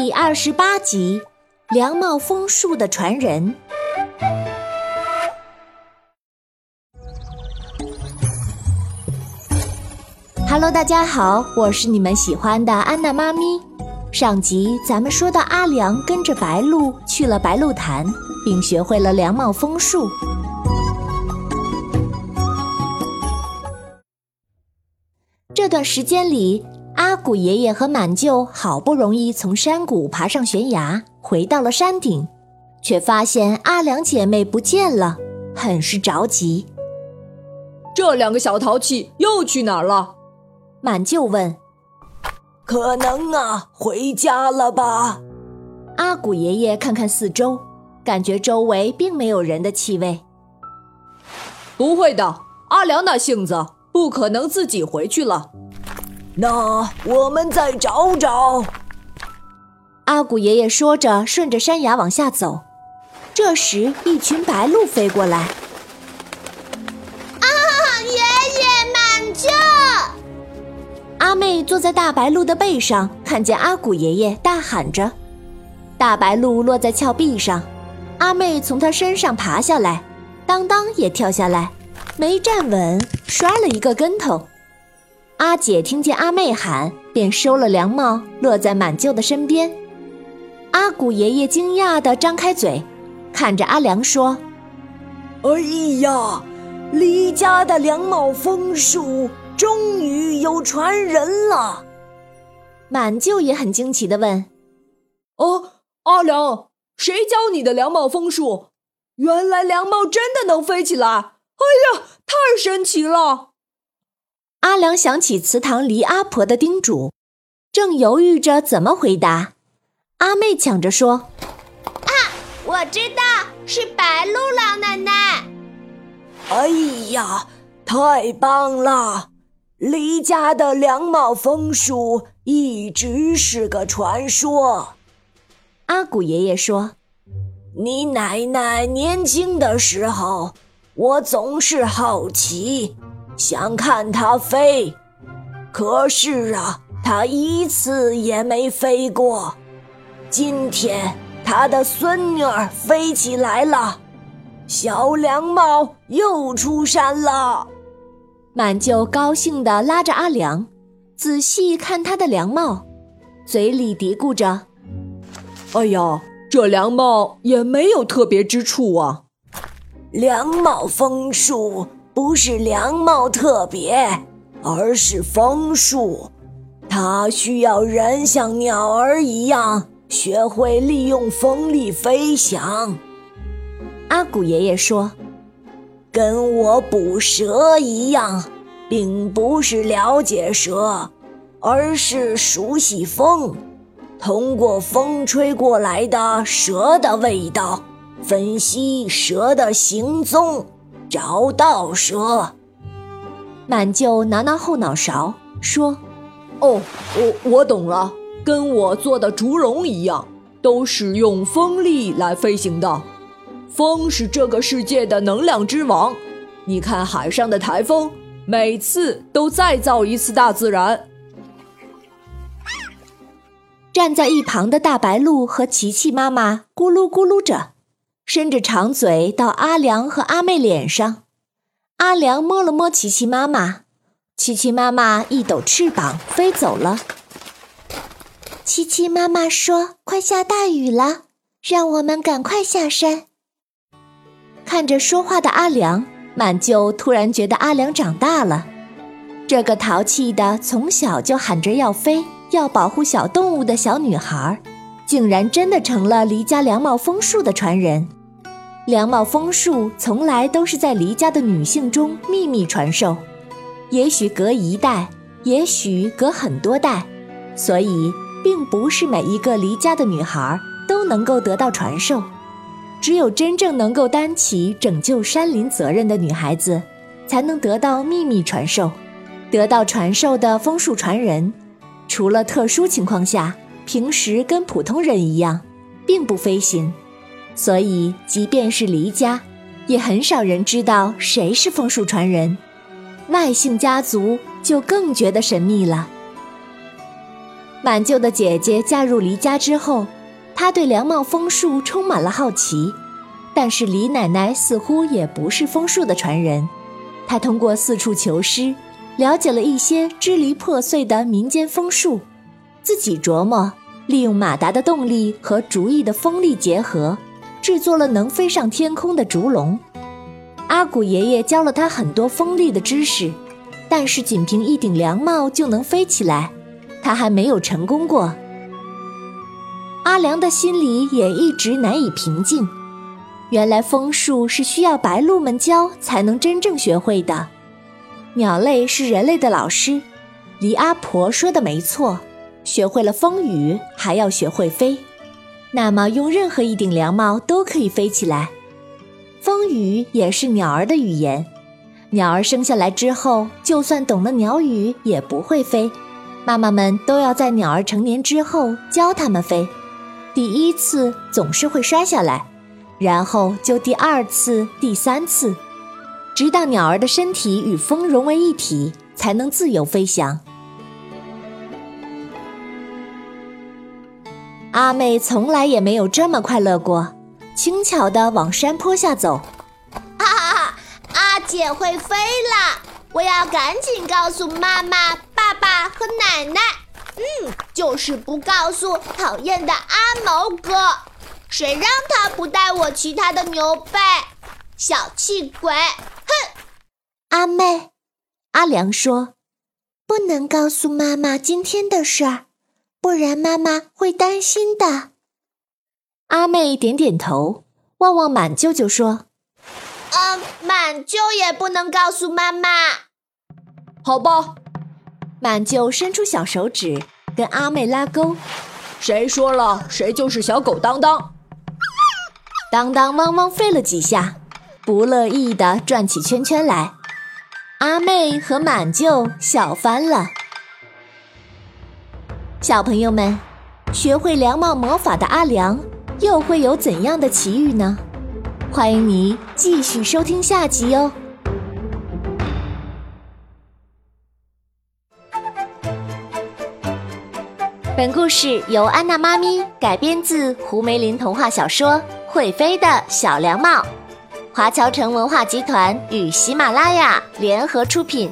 第二十八集：梁帽枫树的传人。Hello，大家好，我是你们喜欢的安娜妈咪。上集咱们说到阿良跟着白鹿去了白鹿潭，并学会了梁帽枫树。这段时间里，阿古爷爷和满舅好不容易从山谷爬上悬崖，回到了山顶，却发现阿良姐妹不见了，很是着急。这两个小淘气又去哪儿了？满舅问。可能啊，回家了吧？阿古爷爷看看四周，感觉周围并没有人的气味。不会的，阿良那性子不可能自己回去了。那我们再找找。阿古爷爷说着，顺着山崖往下走。这时，一群白鹭飞过来。啊，爷爷满救阿妹坐在大白鹭的背上，看见阿古爷爷，大喊着：“大白鹭落在峭壁上，阿妹从它身上爬下来，当当也跳下来，没站稳，摔了一个跟头。阿姐听见阿妹喊，便收了凉帽，落在满舅的身边。阿古爷爷惊讶地张开嘴，看着阿良说：“哎呀，离家的凉帽枫树。”终于有传人了，满舅也很惊奇的问：“哦，阿良，谁教你的凉帽枫树？原来凉帽真的能飞起来！哎呀，太神奇了！”阿良想起祠堂黎阿婆的叮嘱，正犹豫着怎么回答，阿妹抢着说：“啊，我知道，是白鹿老奶奶。”哎呀，太棒了！离家的两帽枫树一直是个传说。阿古爷爷说：“你奶奶年轻的时候，我总是好奇，想看它飞。可是啊，它一次也没飞过。今天，他的孙女儿飞起来了，小凉帽又出山了。”满舅高兴地拉着阿良，仔细看他的凉帽，嘴里嘀咕着：“哎呀，这凉帽也没有特别之处啊。凉帽枫树不是凉帽特别，而是枫树，它需要人像鸟儿一样学会利用风力飞翔。”阿古爷爷说。跟我捕蛇一样，并不是了解蛇，而是熟悉风，通过风吹过来的蛇的味道，分析蛇的行踪，找到蛇。满舅挠挠后脑勺说：“哦，我我懂了，跟我做的竹笼一样，都是用风力来飞行的。”风是这个世界的能量之王，你看海上的台风，每次都再造一次大自然。站在一旁的大白鹿和琪琪妈妈咕噜咕噜着，伸着长嘴到阿良和阿妹脸上。阿良摸了摸琪琪妈妈，琪琪妈妈一抖翅膀飞走了。琪琪妈妈说：“快下大雨了，让我们赶快下山。”看着说话的阿良，满舅突然觉得阿良长大了。这个淘气的、从小就喊着要飞、要保护小动物的小女孩，竟然真的成了黎家凉帽枫树的传人。凉帽枫树从来都是在离家的女性中秘密传授，也许隔一代，也许隔很多代，所以并不是每一个离家的女孩都能够得到传授。只有真正能够担起拯救山林责任的女孩子，才能得到秘密传授。得到传授的枫树传人，除了特殊情况下，平时跟普通人一样，并不飞行。所以，即便是离家，也很少人知道谁是枫树传人。外姓家族就更觉得神秘了。满舅的姐姐嫁入黎家之后，她对梁帽枫树充满了好奇。但是李奶奶似乎也不是枫树的传人，她通过四处求师，了解了一些支离破碎的民间风术，自己琢磨，利用马达的动力和竹艺的锋利结合，制作了能飞上天空的竹笼。阿古爷爷教了他很多锋利的知识，但是仅凭一顶凉帽就能飞起来，他还没有成功过。阿良的心里也一直难以平静。原来风术是需要白鹭们教才能真正学会的。鸟类是人类的老师，黎阿婆说的没错。学会了风雨，还要学会飞。那么用任何一顶凉帽都可以飞起来。风雨也是鸟儿的语言。鸟儿生下来之后，就算懂了鸟语，也不会飞。妈妈们都要在鸟儿成年之后教它们飞。第一次总是会摔下来。然后就第二次、第三次，直到鸟儿的身体与风融为一体，才能自由飞翔。阿妹从来也没有这么快乐过，轻巧地往山坡下走。哈哈，阿姐会飞了！我要赶紧告诉妈妈、爸爸和奶奶。嗯，就是不告诉讨厌的阿毛哥。谁让他不带我骑他的牛背？小气鬼！哼！阿妹，阿良说：“不能告诉妈妈今天的事儿，不然妈妈会担心的。”阿妹点点头，望望满舅舅说：“嗯，满舅也不能告诉妈妈。”好吧，满舅伸出小手指跟阿妹拉钩，谁说了谁就是小狗当当。当当汪汪吠了几下，不乐意的转起圈圈来。阿妹和满舅笑翻了。小朋友们，学会凉帽魔法的阿良又会有怎样的奇遇呢？欢迎你继续收听下集哦。本故事由安娜妈咪改编自胡梅林童话小说。会飞的小凉帽，华侨城文化集团与喜马拉雅联合出品。